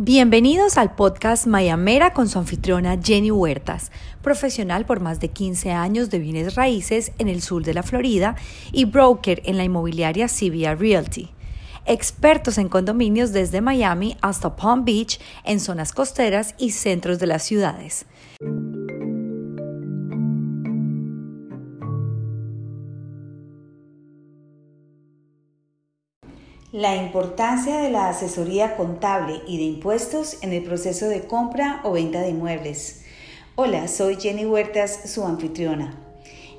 Bienvenidos al podcast Mayamera con su anfitriona Jenny Huertas, profesional por más de 15 años de bienes raíces en el sur de la Florida y broker en la inmobiliaria CBA Realty. Expertos en condominios desde Miami hasta Palm Beach, en zonas costeras y centros de las ciudades. La importancia de la asesoría contable y de impuestos en el proceso de compra o venta de inmuebles. Hola, soy Jenny Huertas, su anfitriona.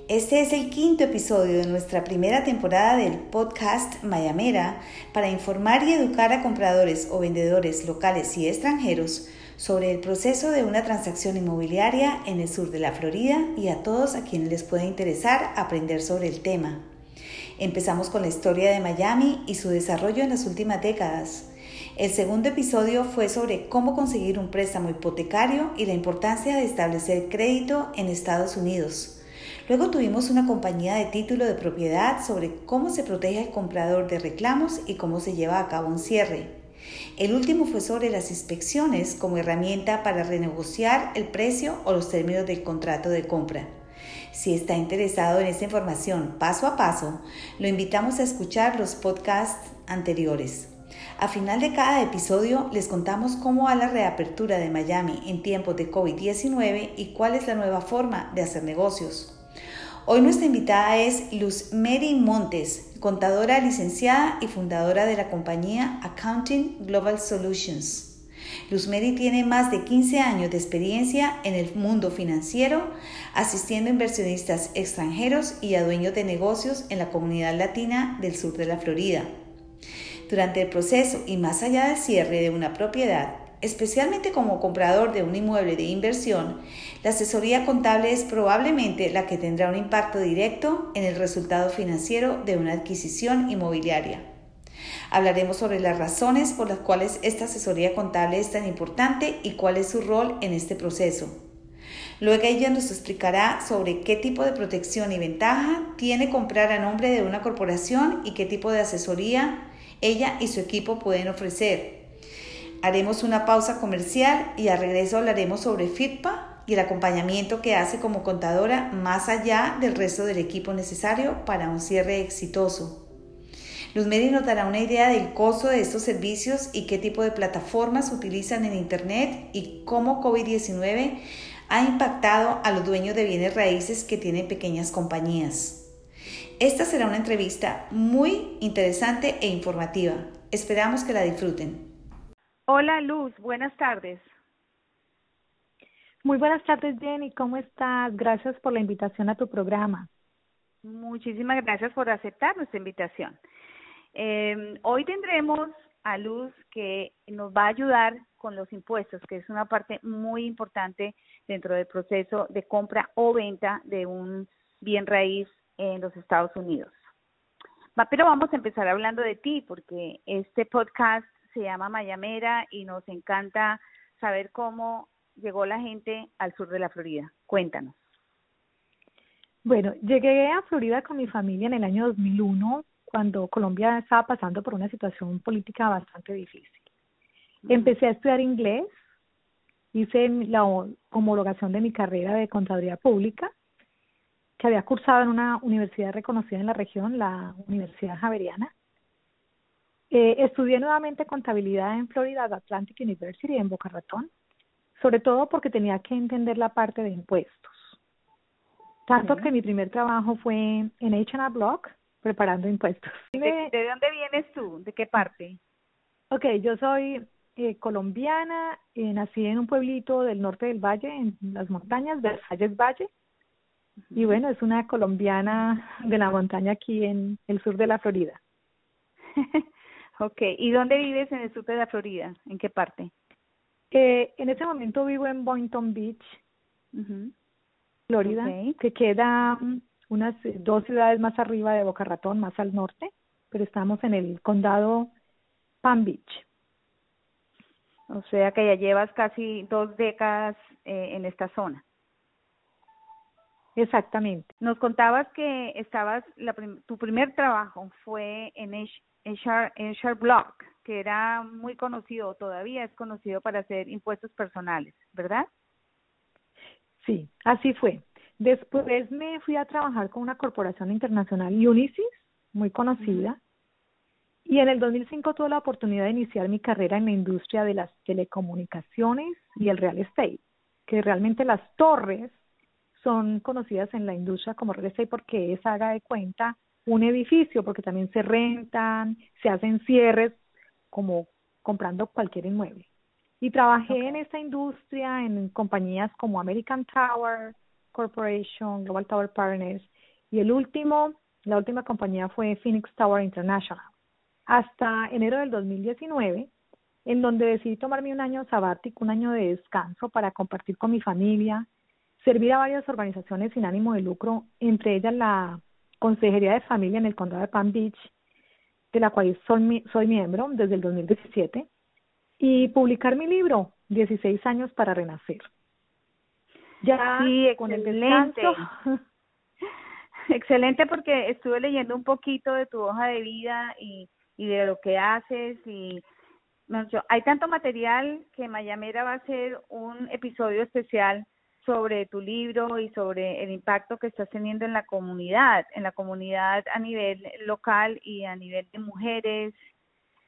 Este es el quinto episodio de nuestra primera temporada del podcast Mayamera para informar y educar a compradores o vendedores locales y extranjeros sobre el proceso de una transacción inmobiliaria en el sur de la Florida y a todos a quienes les pueda interesar aprender sobre el tema. Empezamos con la historia de Miami y su desarrollo en las últimas décadas. El segundo episodio fue sobre cómo conseguir un préstamo hipotecario y la importancia de establecer crédito en Estados Unidos. Luego tuvimos una compañía de título de propiedad sobre cómo se protege al comprador de reclamos y cómo se lleva a cabo un cierre. El último fue sobre las inspecciones como herramienta para renegociar el precio o los términos del contrato de compra. Si está interesado en esta información paso a paso, lo invitamos a escuchar los podcasts anteriores. A final de cada episodio les contamos cómo va la reapertura de Miami en tiempos de COVID-19 y cuál es la nueva forma de hacer negocios. Hoy nuestra invitada es Luz Mary Montes, contadora licenciada y fundadora de la compañía Accounting Global Solutions. Luzmeri tiene más de 15 años de experiencia en el mundo financiero, asistiendo a inversionistas extranjeros y a dueños de negocios en la comunidad latina del sur de la Florida. Durante el proceso y más allá del cierre de una propiedad, especialmente como comprador de un inmueble de inversión, la asesoría contable es probablemente la que tendrá un impacto directo en el resultado financiero de una adquisición inmobiliaria. Hablaremos sobre las razones por las cuales esta asesoría contable es tan importante y cuál es su rol en este proceso. Luego ella nos explicará sobre qué tipo de protección y ventaja tiene comprar a nombre de una corporación y qué tipo de asesoría ella y su equipo pueden ofrecer. Haremos una pausa comercial y al regreso hablaremos sobre FITPA y el acompañamiento que hace como contadora más allá del resto del equipo necesario para un cierre exitoso. Luzmeri nos dará una idea del costo de estos servicios y qué tipo de plataformas utilizan en Internet y cómo COVID-19 ha impactado a los dueños de bienes raíces que tienen pequeñas compañías. Esta será una entrevista muy interesante e informativa. Esperamos que la disfruten. Hola Luz, buenas tardes. Muy buenas tardes Jenny, ¿cómo estás? Gracias por la invitación a tu programa. Muchísimas gracias por aceptar nuestra invitación. Eh, hoy tendremos a Luz que nos va a ayudar con los impuestos, que es una parte muy importante dentro del proceso de compra o venta de un bien raíz en los Estados Unidos. Pero vamos a empezar hablando de ti, porque este podcast se llama Mayamera y nos encanta saber cómo llegó la gente al sur de la Florida. Cuéntanos. Bueno, llegué a Florida con mi familia en el año 2001 cuando Colombia estaba pasando por una situación política bastante difícil. Empecé a estudiar inglés, hice la homologación de mi carrera de contaduría pública, que había cursado en una universidad reconocida en la región, la Universidad Javeriana. Eh, estudié nuevamente contabilidad en Florida Atlantic University en Boca Ratón, sobre todo porque tenía que entender la parte de impuestos. Tanto que mi primer trabajo fue en H&R Block, preparando impuestos. ¿De, dónde vienes tú? ¿De qué parte? Ok, yo soy eh, colombiana, eh, nací en un pueblito del norte del valle, en las montañas, Versalles Valle. Y bueno, es una colombiana de la montaña aquí en el sur de la Florida. ok, ¿y dónde vives en el sur de la Florida? ¿En qué parte? Eh, en este momento vivo en Boynton Beach, Florida, que queda unas eh, dos ciudades más arriba de Boca Ratón, más al norte, pero estamos en el condado Palm Beach. O sea que ya llevas casi dos décadas eh, en esta zona. Exactamente. Nos contabas que estabas, la tu primer trabajo fue en Eshar Block, que era muy conocido, todavía es conocido para hacer impuestos personales, ¿verdad? Sí, así fue. Después me fui a trabajar con una corporación internacional, Unisys, muy conocida. Y en el 2005 tuve la oportunidad de iniciar mi carrera en la industria de las telecomunicaciones y el real estate, que realmente las torres son conocidas en la industria como real estate porque es, haga de cuenta, un edificio, porque también se rentan, se hacen cierres como comprando cualquier inmueble. Y trabajé en esta industria en compañías como American Tower Corporation, Global Tower Partners y el último, la última compañía fue Phoenix Tower International. Hasta enero del 2019, en donde decidí tomarme un año sabático, un año de descanso para compartir con mi familia, servir a varias organizaciones sin ánimo de lucro, entre ellas la Consejería de Familia en el Condado de Palm Beach, de la cual soy, soy miembro desde el 2017, y publicar mi libro, 16 años para renacer. Ya sí, con el descanso. excelente porque estuve leyendo un poquito de tu hoja de vida y, y de lo que haces y hay tanto material que Mayamera va a hacer un episodio especial sobre tu libro y sobre el impacto que estás teniendo en la comunidad, en la comunidad a nivel local y a nivel de mujeres,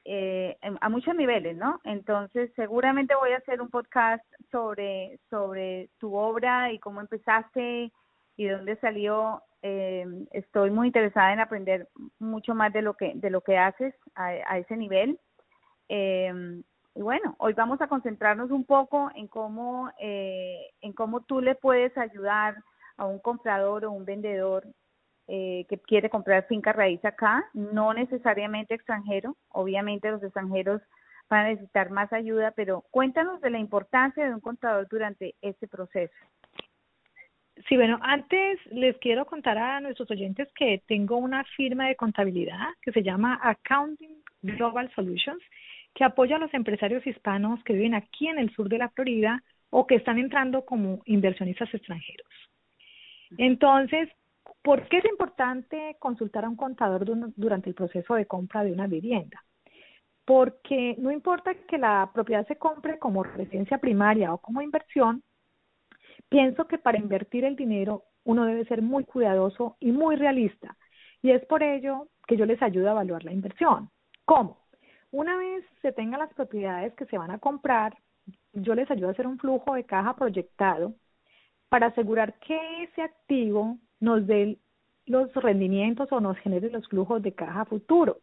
eh, a muchos niveles, ¿no? Entonces, seguramente voy a hacer un podcast sobre, sobre tu obra y cómo empezaste y de dónde salió. Eh, estoy muy interesada en aprender mucho más de lo que, de lo que haces a, a ese nivel. Eh, y bueno, hoy vamos a concentrarnos un poco en cómo, eh, en cómo tú le puedes ayudar a un comprador o un vendedor eh, que quiere comprar finca raíz acá, no necesariamente extranjero, obviamente los extranjeros van a necesitar más ayuda, pero cuéntanos de la importancia de un contador durante este proceso. Sí, bueno, antes les quiero contar a nuestros oyentes que tengo una firma de contabilidad que se llama Accounting Global Solutions que apoya a los empresarios hispanos que viven aquí en el sur de la Florida o que están entrando como inversionistas extranjeros. Entonces, ¿por qué es importante consultar a un contador durante el proceso de compra de una vivienda? Porque no importa que la propiedad se compre como residencia primaria o como inversión, pienso que para invertir el dinero uno debe ser muy cuidadoso y muy realista. Y es por ello que yo les ayudo a evaluar la inversión. ¿Cómo? Una vez se tengan las propiedades que se van a comprar, yo les ayudo a hacer un flujo de caja proyectado para asegurar que ese activo nos dé los rendimientos o nos genere los flujos de caja futuros.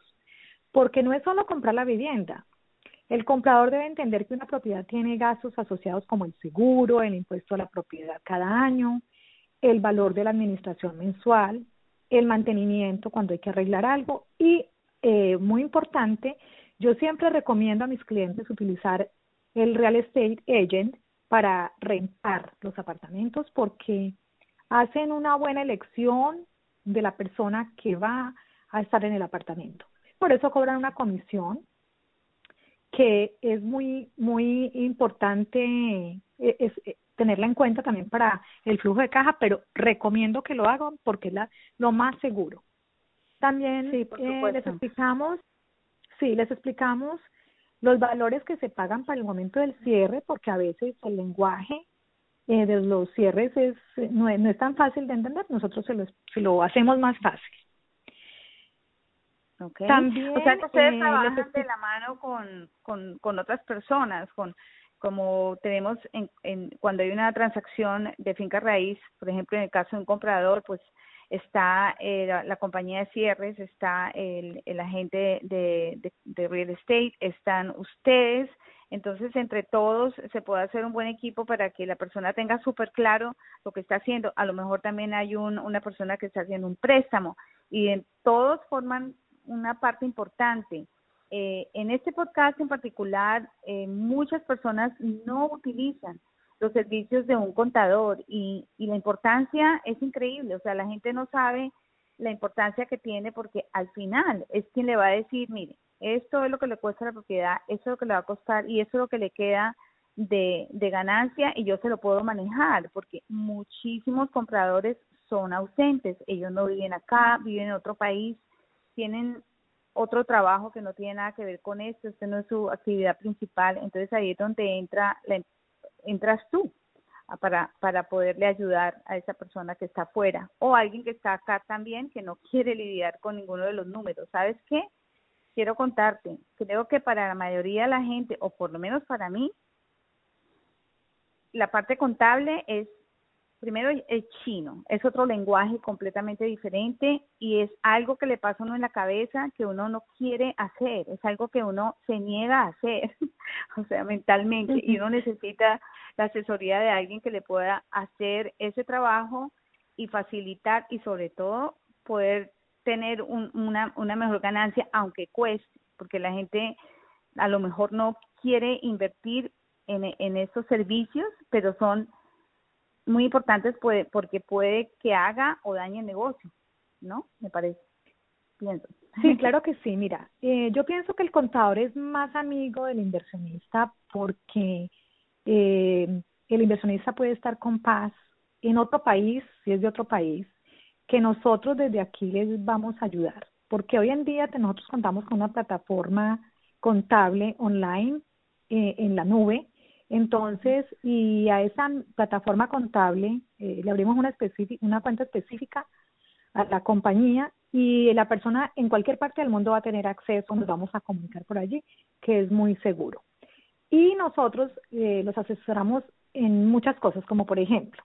Porque no es solo comprar la vivienda. El comprador debe entender que una propiedad tiene gastos asociados como el seguro, el impuesto a la propiedad cada año, el valor de la administración mensual, el mantenimiento cuando hay que arreglar algo y, eh, muy importante, yo siempre recomiendo a mis clientes utilizar el real estate agent para rentar los apartamentos porque hacen una buena elección de la persona que va a estar en el apartamento. Por eso cobran una comisión que es muy muy importante e, es, eh, tenerla en cuenta también para el flujo de caja, pero recomiendo que lo hagan porque es la, lo más seguro. También sí, eh, les explicamos Sí, les explicamos los valores que se pagan para el momento del cierre, porque a veces el lenguaje eh, de los cierres es no, es no es tan fácil de entender, nosotros se lo, se lo hacemos más fácil. Okay. También, o sea que ustedes eh, trabajan de la mano con, con, con otras personas, con como tenemos en, en, cuando hay una transacción de finca raíz, por ejemplo, en el caso de un comprador, pues está eh, la, compañía de cierres, está el, el agente de, de, real estate, están ustedes. Entonces, entre todos se puede hacer un buen equipo para que la persona tenga súper claro lo que está haciendo. A lo mejor también hay un, una persona que está haciendo un préstamo y en, todos forman una parte importante. Eh, en este podcast en particular, eh, muchas personas no utilizan los servicios de un contador y, y la importancia es increíble, o sea, la gente no sabe la importancia que tiene porque al final es quien le va a decir, mire, esto es lo que le cuesta la propiedad, esto es lo que le va a costar y eso es lo que le queda de, de ganancia y yo se lo puedo manejar porque muchísimos compradores son ausentes, ellos no viven acá, viven en otro país, tienen otro trabajo que no tiene nada que ver con esto, esto no es su actividad principal, entonces ahí es donde entra la, entras tú para, para poderle ayudar a esa persona que está afuera o alguien que está acá también que no quiere lidiar con ninguno de los números. ¿Sabes qué? Quiero contarte, creo que para la mayoría de la gente, o por lo menos para mí, la parte contable es primero es chino, es otro lenguaje completamente diferente y es algo que le pasa a uno en la cabeza que uno no quiere hacer, es algo que uno se niega a hacer, o sea, mentalmente, y uno necesita la asesoría de alguien que le pueda hacer ese trabajo y facilitar y sobre todo poder tener una, una mejor ganancia aunque cueste, porque la gente a lo mejor no quiere invertir en, en estos servicios, pero son muy importantes puede, porque puede que haga o dañe el negocio, ¿no? Me parece. Pienso. Sí, claro que sí. Mira, eh, yo pienso que el contador es más amigo del inversionista porque eh, el inversionista puede estar con paz en otro país, si es de otro país, que nosotros desde aquí les vamos a ayudar. Porque hoy en día nosotros contamos con una plataforma contable online eh, en la nube entonces, y a esa plataforma contable eh, le abrimos una, cuenta específica a la compañía y la persona en cualquier parte del mundo va a tener acceso, nos vamos a comunicar por allí, que es muy seguro. Y nosotros eh, los asesoramos en muchas cosas, como por ejemplo,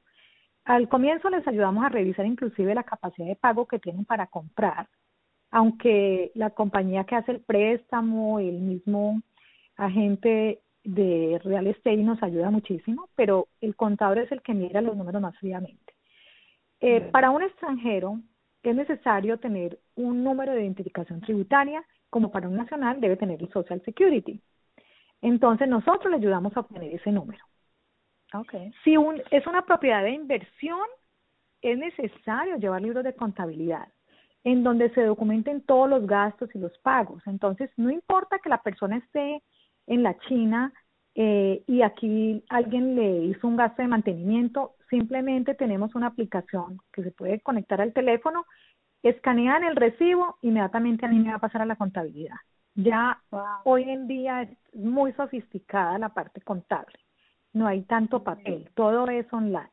al comienzo les ayudamos a revisar inclusive la capacidad de pago que tienen para comprar, aunque la compañía que hace el préstamo, el mismo agente de real estate nos ayuda muchísimo, pero el contador es el que mira los números más fríamente. Eh, para un extranjero es necesario tener un número de identificación tributaria, como para un nacional debe tener el Social Security. Entonces nosotros le ayudamos a obtener ese número. Okay. Si un, es una propiedad de inversión, es necesario llevar libros de contabilidad en donde se documenten todos los gastos y los pagos. Entonces, no importa que la persona esté en la China eh, y aquí alguien le hizo un gasto de mantenimiento, simplemente tenemos una aplicación que se puede conectar al teléfono, escanean el recibo, inmediatamente a mí me va a pasar a la contabilidad. Ya hoy en día es muy sofisticada la parte contable, no hay tanto papel, todo es online.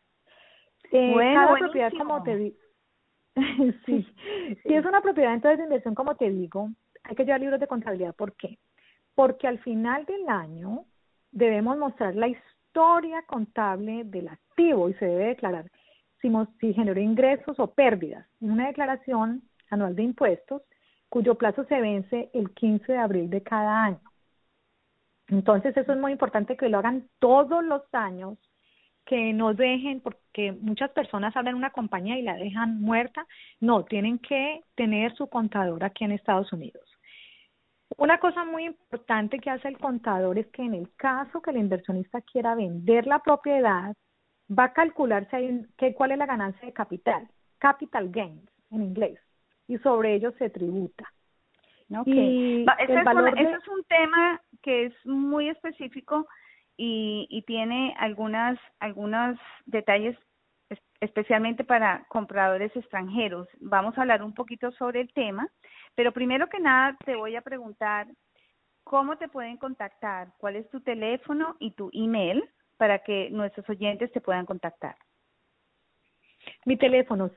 Eh, cada propiedad, como te digo, sí. si es una propiedad entonces de inversión, como te digo, hay que llevar libros de contabilidad. ¿Por qué? porque al final del año debemos mostrar la historia contable del activo y se debe declarar si, si generó ingresos o pérdidas en una declaración anual de impuestos cuyo plazo se vence el 15 de abril de cada año. Entonces eso es muy importante que lo hagan todos los años, que no dejen, porque muchas personas abren una compañía y la dejan muerta, no, tienen que tener su contador aquí en Estados Unidos. Una cosa muy importante que hace el contador es que en el caso que el inversionista quiera vender la propiedad, va a calcular que, cuál es la ganancia de capital, capital gains en inglés, y sobre ello se tributa. Okay. ese, es un, tema que es muy específico y, y tiene algunas algunos detalles especialmente para compradores extranjeros. Vamos a hablar un poquito sobre el tema, pero primero que nada te voy a preguntar cómo te pueden contactar, cuál es tu teléfono y tu email para que nuestros oyentes te puedan contactar. Mi teléfono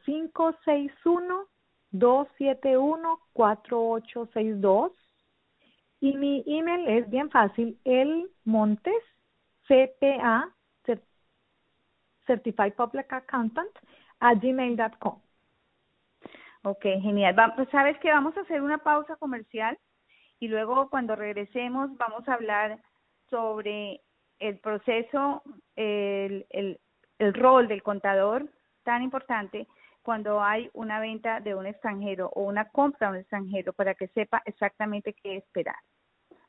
561-271-4862 y mi email es bien fácil, el Montes, CPA, Certified Public Accountant, a gmail.com. Ok, genial. Pues, Sabes que vamos a hacer una pausa comercial y luego cuando regresemos vamos a hablar sobre el proceso, el, el, el rol del contador tan importante cuando hay una venta de un extranjero o una compra de un extranjero para que sepa exactamente qué esperar.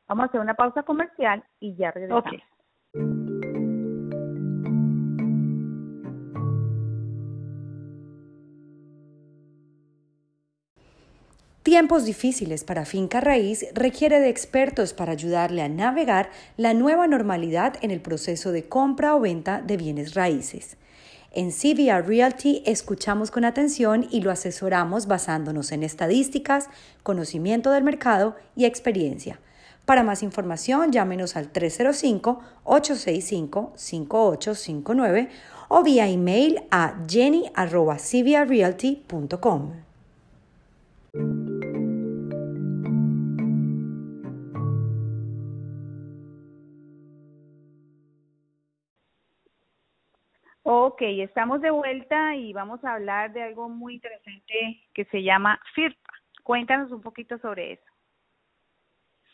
Vamos a hacer una pausa comercial y ya regresamos. Okay. Tiempos difíciles para Finca Raíz requiere de expertos para ayudarle a navegar la nueva normalidad en el proceso de compra o venta de bienes raíces. En CVR Realty escuchamos con atención y lo asesoramos basándonos en estadísticas, conocimiento del mercado y experiencia. Para más información, llámenos al 305-865-5859 o vía email a jenny.cvrrealty.com. Ok, estamos de vuelta y vamos a hablar de algo muy interesante que se llama FIRPA. Cuéntanos un poquito sobre eso.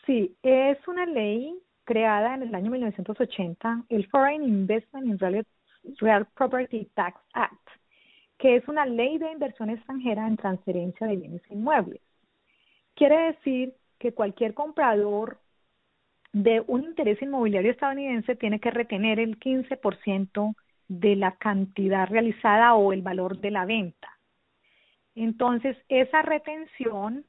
Sí, es una ley creada en el año 1980, el Foreign Investment in Real, Real Property Tax Act, que es una ley de inversión extranjera en transferencia de bienes inmuebles. Quiere decir que cualquier comprador de un interés inmobiliario estadounidense tiene que retener el 15% de la cantidad realizada o el valor de la venta. Entonces, esa retención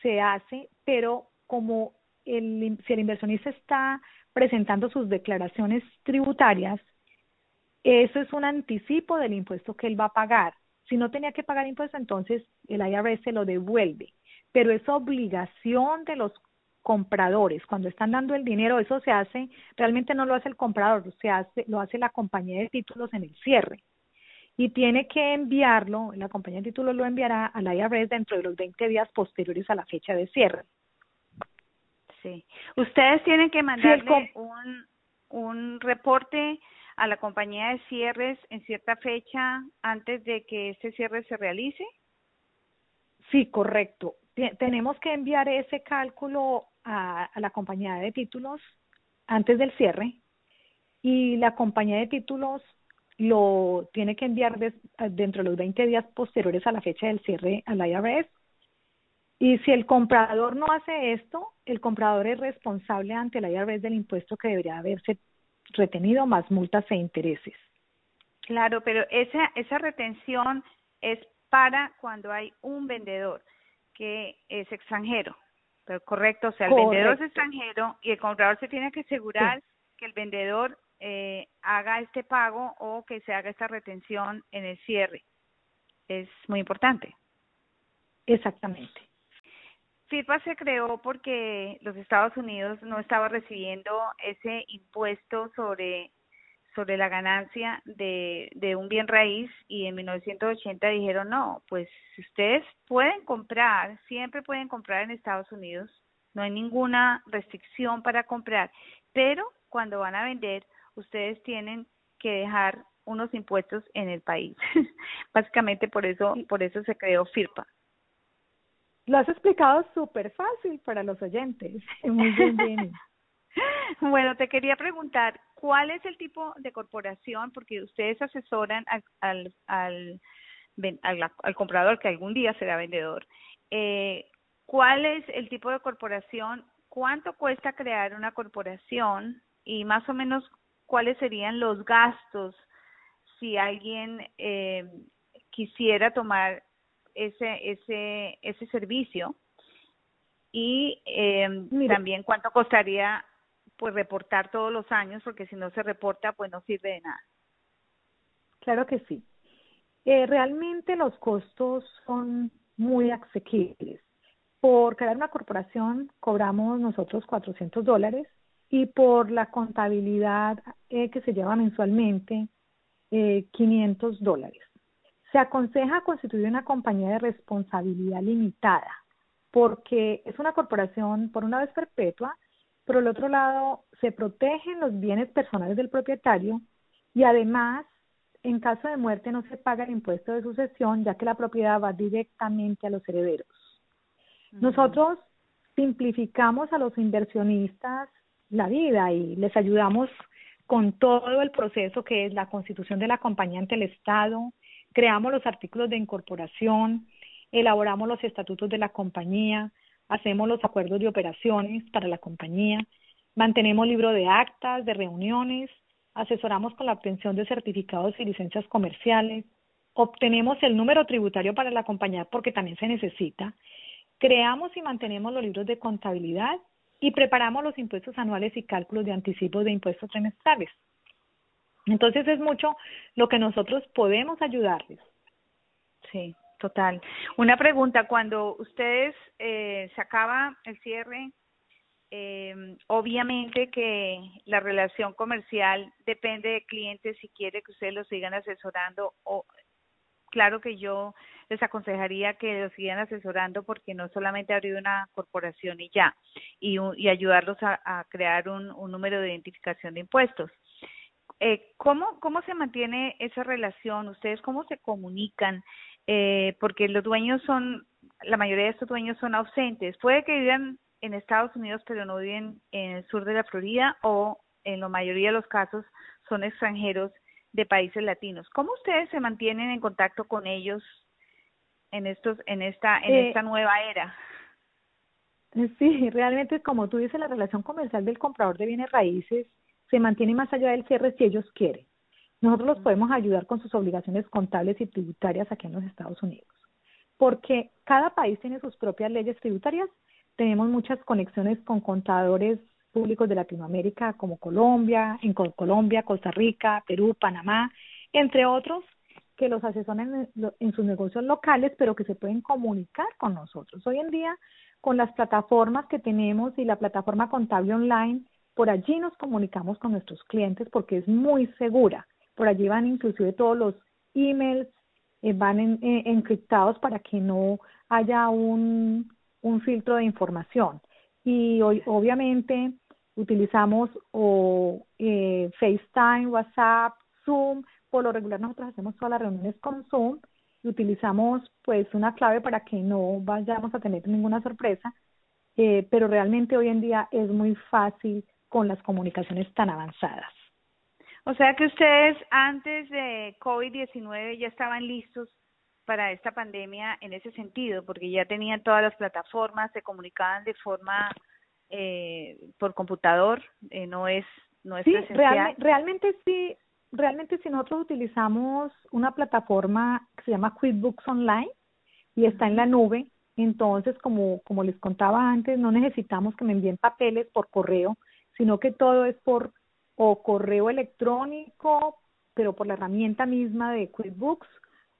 se hace, pero como el, si el inversionista está presentando sus declaraciones tributarias, eso es un anticipo del impuesto que él va a pagar. Si no tenía que pagar impuesto, entonces el IRS se lo devuelve. Pero es obligación de los compradores. Cuando están dando el dinero, eso se hace, realmente no lo hace el comprador, se hace, lo hace la compañía de títulos en el cierre. Y tiene que enviarlo, la compañía de títulos lo enviará al IRS dentro de los 20 días posteriores a la fecha de cierre. Sí. Ustedes tienen que mandarle un, un reporte a la compañía de cierres en cierta fecha antes de que ese cierre se realice. Sí, correcto. Tenemos que enviar ese cálculo a, la compañía de títulos antes del cierre y la compañía de títulos lo tiene que enviar dentro de los 20 días posteriores a la fecha del cierre al IRS. Y si el comprador no hace esto, el comprador es responsable ante el IRS del impuesto que debería haberse retenido más multas e intereses. Claro, pero esa, esa retención es para cuando hay un vendedor que es extranjero. Pero correcto, o sea, el vendedor es extranjero y el comprador se tiene que asegurar que el vendedor eh, haga este pago o que se haga esta retención en el cierre. Es muy importante. Exactamente. FIPA se creó porque los Estados Unidos no estaba recibiendo ese impuesto sobre sobre la ganancia de, de un bien raíz y en 1980 dijeron, no, pues ustedes pueden comprar, siempre pueden comprar en Estados Unidos, no hay ninguna restricción para comprar, pero cuando van a vender, ustedes tienen que dejar unos impuestos en el país. Básicamente por eso, por eso se creó FIRPA. Lo has explicado súper fácil para los oyentes. Muy bien, Bueno, te quería preguntar, ¿cuál es el tipo de corporación? Porque ustedes asesoran al, al, al, al, comprador que algún día será vendedor. Eh, ¿Cuál es el tipo de corporación? ¿Cuánto cuesta crear una corporación? Y más o menos, ¿cuáles serían los gastos si alguien eh, quisiera tomar ese, ese, ese servicio? Y eh, también cuánto costaría pues reportar todos los años, porque si no se reporta, pues no sirve de nada. Claro que sí. Eh, realmente los costos son muy asequibles. Por crear una corporación cobramos nosotros 400 dólares y por la contabilidad eh, que se lleva mensualmente eh, 500 dólares. Se aconseja constituir una compañía de responsabilidad limitada porque es una corporación por una vez perpetua por el otro lado, se protegen los bienes personales del propietario y además, en caso de muerte, no se paga el impuesto de sucesión, ya que la propiedad va directamente a los herederos. Nosotros simplificamos a los inversionistas la vida y les ayudamos con todo el proceso que es la constitución de la compañía ante el Estado, creamos los artículos de incorporación, elaboramos los estatutos de la compañía, hacemos los acuerdos de operaciones para la compañía, mantenemos libro de actas, de reuniones, asesoramos con la obtención de certificados y licencias comerciales, obtenemos el número tributario para la compañía porque también se necesita, creamos y mantenemos los libros de contabilidad y preparamos los impuestos anuales y cálculos de anticipo de impuestos trimestrales. Entonces es mucho lo que nosotros podemos ayudarles. Sí, total. Una pregunta, cuando ustedes eh, se acaba el cierre, eh, obviamente que la relación comercial depende de clientes si quiere que ustedes lo sigan asesorando o claro que yo les aconsejaría que lo sigan asesorando porque no solamente abrir una corporación y ya, y, y ayudarlos a, crear un, un, número de identificación de impuestos. Eh, ¿cómo, ¿Cómo se mantiene esa relación? ¿Ustedes cómo se comunican? Eh, porque los dueños son, la mayoría de estos dueños son ausentes. Puede que vivan en Estados Unidos, pero no viven en el sur de la Florida o en la mayoría de los casos son extranjeros de países latinos. ¿Cómo ustedes se mantienen en contacto con ellos en estos en esta en eh, esta nueva era? Sí, realmente como tú dices, la relación comercial del comprador de bienes raíces se mantiene más allá del cierre si ellos quieren. Nosotros los podemos ayudar con sus obligaciones contables y tributarias aquí en los Estados Unidos, porque cada país tiene sus propias leyes tributarias. Tenemos muchas conexiones con contadores públicos de Latinoamérica como Colombia, en Colombia, Costa Rica, Perú, Panamá, entre otros que los asesoran en, sus negocios locales, pero que se pueden comunicar con nosotros. Hoy en día, con las plataformas que tenemos y la plataforma contable online, por allí nos comunicamos con nuestros clientes porque es muy segura. Por allí van inclusive todos los emails, eh, van eh, encriptados para que no haya un, un filtro de información. Y hoy, obviamente utilizamos o eh, FaceTime, WhatsApp, Zoom. Por lo regular nosotros hacemos todas las reuniones con Zoom y utilizamos pues una clave para que no vayamos a tener ninguna sorpresa, eh, pero realmente hoy en día es muy fácil con las comunicaciones tan avanzadas. O sea que ustedes antes de COVID-19 ya estaban listos para esta pandemia en ese sentido, porque ya tenían todas las plataformas, se comunicaban de forma eh, por computador, eh, no es no es sí, realmente sí, realmente si nosotros utilizamos una plataforma que se llama QuickBooks Online y está en la nube, entonces como como les contaba antes, no necesitamos que me envíen papeles por correo, sino que todo es por o correo electrónico, pero por la herramienta misma de QuickBooks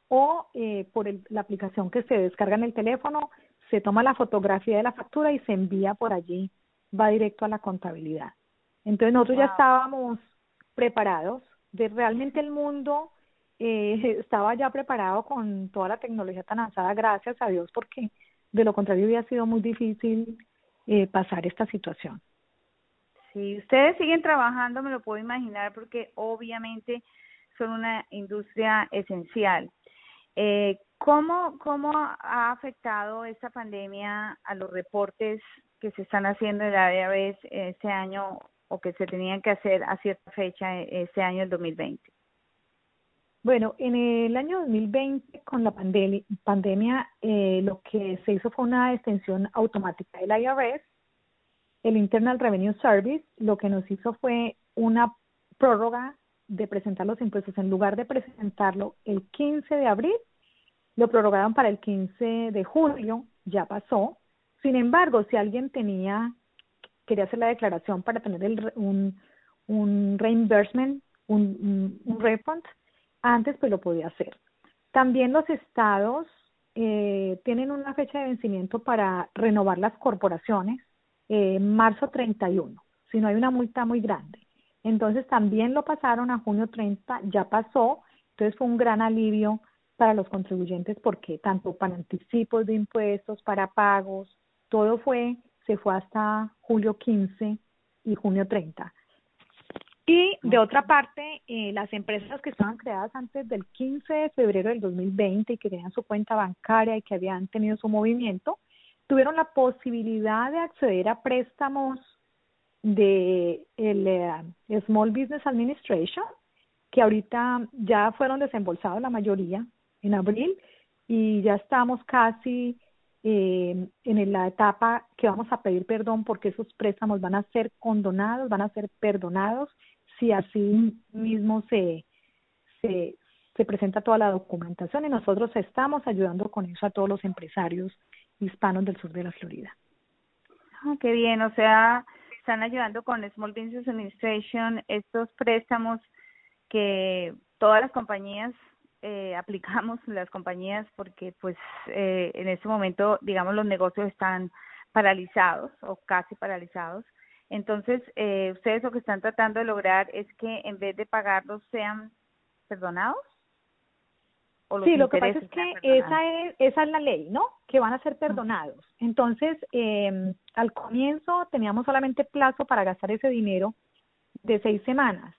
o eh, por la aplicación que se descarga en el teléfono, se toma la fotografía de la factura y se envía por allí va directo a la contabilidad. Entonces nosotros ya estábamos preparados, de realmente el mundo eh, estaba ya preparado con toda la tecnología tan avanzada, gracias a Dios, porque de lo contrario hubiera sido muy difícil eh, pasar esta situación. Si ustedes siguen trabajando, me lo puedo imaginar, porque obviamente son una industria esencial. Eh, ¿cómo, ¿Cómo ha afectado esta pandemia a los reportes que se están haciendo en la vez este año o que se tenían que hacer a cierta fecha este año, el 2020? Bueno, en el año 2020, con la pandemia, pandemia eh, lo que se hizo fue una extensión automática del IRS. El Internal Revenue Service lo que nos hizo fue una prórroga de presentar los impuestos. En lugar de presentarlo el 15 de abril, lo prorrogaron para el 15 de julio, ya pasó. Sin embargo, si alguien tenía, quería hacer la declaración para tener el, un, un reimbursement, un, un, refund, antes pues lo podía hacer. También los estados eh, tienen una fecha de vencimiento para renovar las corporaciones, eh, marzo 31, si no hay una multa muy grande. Entonces también lo pasaron a junio 30, ya pasó, entonces fue un gran alivio para los contribuyentes porque tanto para anticipos de impuestos, para pagos, todo fue, se fue hasta julio 15 y junio 30. Y de otra parte, eh, las empresas que estaban creadas antes del 15 de febrero del 2020 y que tenían su cuenta bancaria y que habían tenido su movimiento, tuvieron la posibilidad de acceder a préstamos de el eh, Small Business Administration, que ahorita ya fueron desembolsados la mayoría en abril y ya estamos casi eh, en la etapa que vamos a pedir perdón porque esos préstamos van a ser condonados, van a ser perdonados si así mismo se, se, se presenta toda la documentación y nosotros estamos ayudando con eso a todos los empresarios hispanos del sur de la Florida. Ah, qué bien, o sea, están ayudando con Small Business Administration estos préstamos que todas las compañías eh, aplicamos las compañías porque pues eh, en este momento digamos los negocios están paralizados o casi paralizados entonces eh, ustedes lo que están tratando de lograr es que en vez de pagarlos sean perdonados sí, lo que pasa es que esa es, esa es la ley, ¿no? Que van a ser perdonados. Entonces, eh, al comienzo teníamos solamente plazo para gastar ese dinero de seis semanas.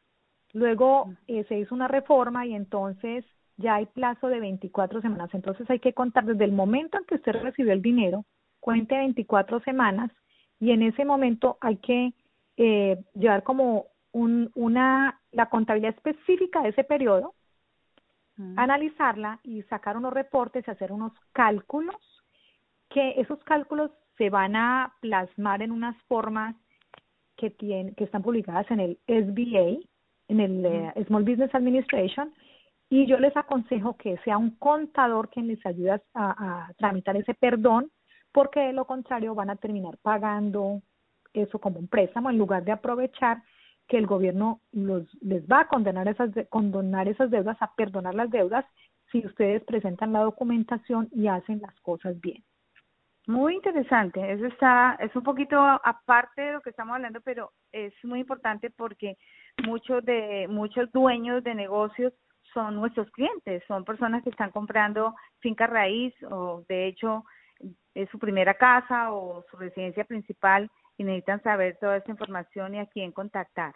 Luego eh, se hizo una reforma y entonces ya hay plazo de 24 semanas. Entonces hay que contar desde el momento en que usted recibió el dinero, cuente 24 semanas y en ese momento hay que eh, llevar como un, una la contabilidad específica de ese periodo analizarla y sacar unos reportes y hacer unos cálculos, que esos cálculos se van a plasmar en unas formas que, tienen, que están publicadas en el SBA, en el eh, Small Business Administration, y yo les aconsejo que sea un contador quien les ayude a, a tramitar ese perdón, porque de lo contrario van a terminar pagando eso como un préstamo en lugar de aprovechar que el gobierno los, les va a condenar esas, condonar esas deudas, a perdonar las deudas, si ustedes presentan la documentación y hacen las cosas bien. Muy interesante, eso está, es un poquito aparte de lo que estamos hablando, pero es muy importante porque muchos de, muchos dueños de negocios son nuestros clientes, son personas que están comprando finca raíz o de hecho es su primera casa o su residencia principal y necesitan saber toda esta información y a quién contactar.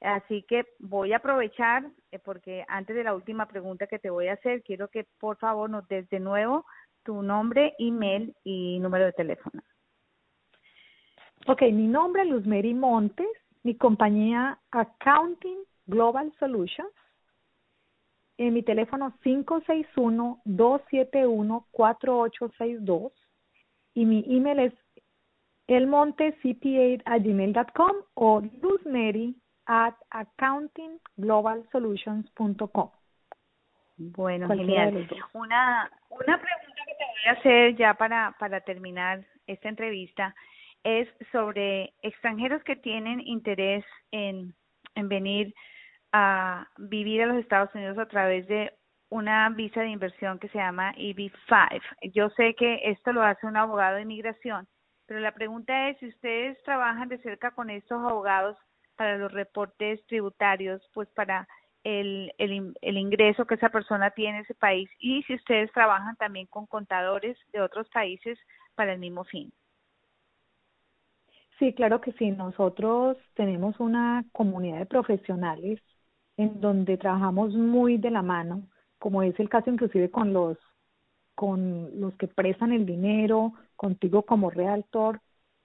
Así que voy a aprovechar, eh, porque antes de la última pregunta que te voy a hacer, quiero que por favor nos des de nuevo tu nombre, email y número de teléfono. Ok, mi nombre es Luzmeri Montes, mi compañía Accounting Global Solutions. Mi teléfono 561-271-4862 y mi email es elmontecpa.gmail.com o luzmeri at accountingglobalsolutions.com. Bueno, genial. Una, una pregunta que te voy a hacer ya para, para terminar esta entrevista es sobre extranjeros que tienen interés en, en venir a vivir a los Estados Unidos a través de una visa de inversión que se llama EB5. Yo sé que esto lo hace un abogado de inmigración, pero la pregunta es si ustedes trabajan de cerca con estos abogados para los reportes tributarios, pues para el, el, el ingreso que esa persona tiene en ese país y si ustedes trabajan también con contadores de otros países para el mismo fin. Sí, claro que sí. Nosotros tenemos una comunidad de profesionales en donde trabajamos muy de la mano, como es el caso inclusive con los con los que prestan el dinero, contigo como realtor,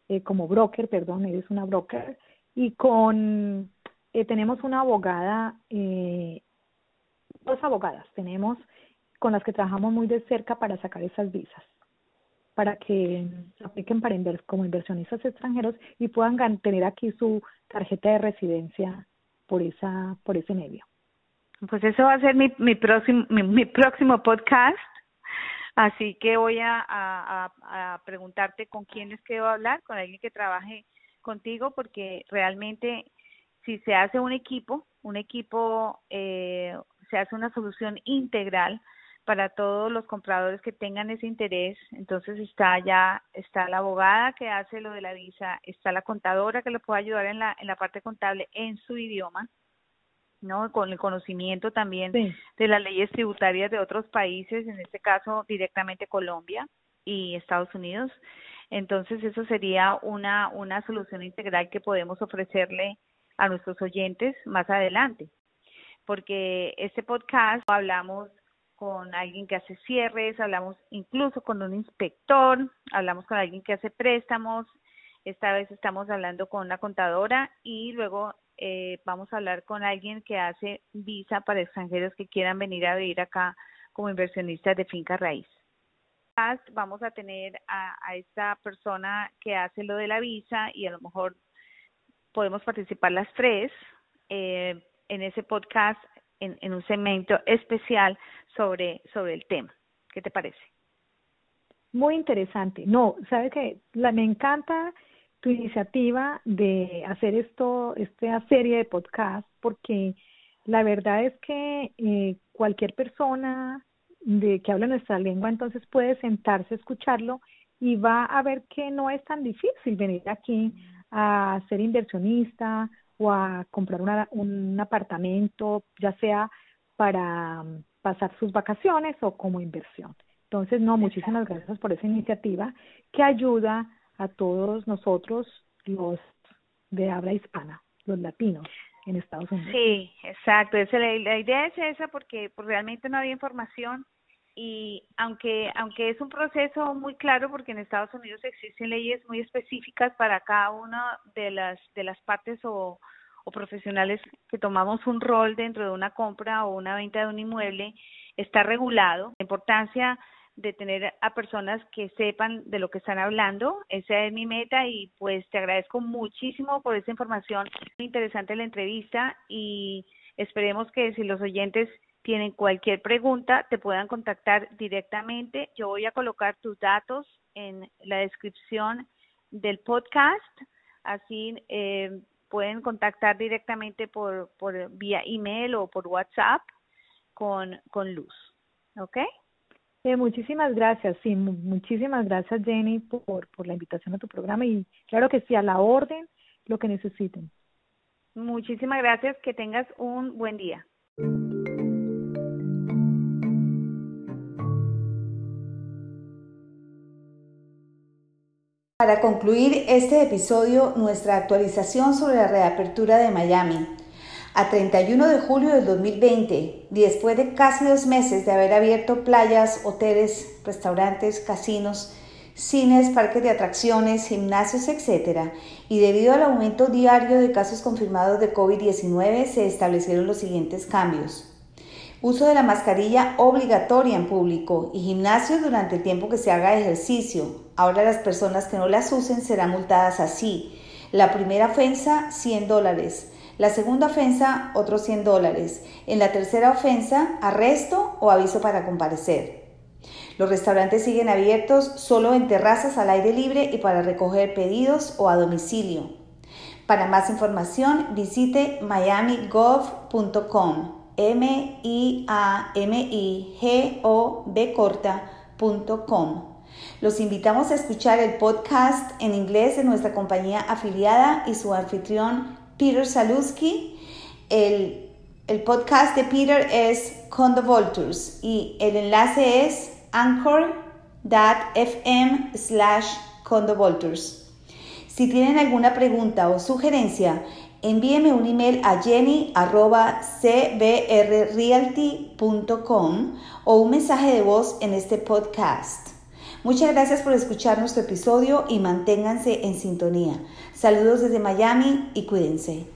eh, como broker, perdón, eres una broker, y con, eh, tenemos una abogada, eh, dos abogadas tenemos con las que trabajamos muy de cerca para sacar esas visas, para que apliquen para como inversionistas extranjeros y puedan tener aquí su tarjeta de residencia por esa por ese medio. Pues eso va a ser mi, mi próximo mi próximo podcast Así que voy a, a, preguntarte con quién les quiero hablar, con alguien que trabaje contigo, porque realmente si se hace un equipo, un equipo, eh, se hace una solución integral para todos los compradores que tengan ese interés. Entonces está ya, está la abogada que hace lo de la visa, está la contadora que le puede ayudar en la, en la parte contable en su idioma ¿no? Con el conocimiento también de las leyes tributarias de otros países, en este caso directamente Colombia y Estados Unidos. Entonces, eso sería una, una solución integral que podemos ofrecerle a nuestros oyentes más adelante. Porque este podcast hablamos con alguien que hace cierres, hablamos incluso con un inspector, hablamos con alguien que hace préstamos, esta vez estamos hablando con una contadora y luego eh, vamos a hablar con alguien que hace visa para extranjeros que quieran venir a vivir acá como inversionistas de finca raíz. Vamos a tener a, esta persona que hace lo de la visa y a lo mejor podemos participar las tres eh, en ese podcast en, en, un segmento especial sobre, sobre el tema. ¿Qué te parece? Muy interesante. No, sabe que me encanta iniciativa de hacer esto, esta serie de podcast, porque La verdad es que eh, cualquier persona de que habla nuestra lengua entonces puede sentarse a escucharlo y va a ver que no es tan difícil venir aquí a ser inversionista o a comprar una, un apartamento, ya sea para um, pasar sus vacaciones o como inversión. Entonces, no, muchísimas gracias por esa iniciativa que ayuda a todos nosotros los de habla hispana, los latinos en Estados Unidos. Sí, exacto. la, idea es esa porque pues, realmente no había información y aunque aunque es un proceso muy claro porque en Estados Unidos existen leyes muy específicas para cada una de las de las partes o, o profesionales que tomamos un rol dentro de una compra o una venta de un inmueble está regulado. La importancia de tener a personas que sepan de lo que están hablando. Esa es mi meta y pues te agradezco muchísimo por esa información. Muy interesante la entrevista y esperemos que si los oyentes tienen cualquier pregunta te puedan contactar directamente. Yo voy a colocar tus datos en la descripción del podcast, así eh, pueden contactar directamente por, por vía email o por WhatsApp con, con Luz. ¿Ok? Eh, muchísimas gracias, sí, muchísimas gracias Jenny por, por la invitación a tu programa y claro que sí, a la orden, lo que necesiten. Muchísimas gracias, que tengas un buen día. Para concluir este episodio, nuestra actualización sobre la reapertura de Miami a 31 de julio del 2020, después de casi dos meses de haber abierto playas, hoteles, restaurantes, casinos, cines, parques de atracciones, gimnasios, etc., y debido al aumento diario de casos confirmados de COVID-19, se establecieron los siguientes cambios. Uso de la mascarilla obligatoria en público y gimnasios durante el tiempo que se haga ejercicio. Ahora las personas que no las usen serán multadas así. La primera ofensa, 100 dólares. La segunda ofensa, otros 100 dólares. En la tercera ofensa, arresto o aviso para comparecer. Los restaurantes siguen abiertos solo en terrazas al aire libre y para recoger pedidos o a domicilio. Para más información, visite miamigov.com. M I A M I G O B corta.com. Los invitamos a escuchar el podcast en inglés de nuestra compañía afiliada y su anfitrión Peter Saluski. El, el podcast de Peter es Condo Vultures y el enlace es anchor.fm slash Vultures. Si tienen alguna pregunta o sugerencia, envíeme un email a jenny.cbrrealty.com o un mensaje de voz en este podcast. Muchas gracias por escuchar nuestro episodio y manténganse en sintonía. Saludos desde Miami y cuídense.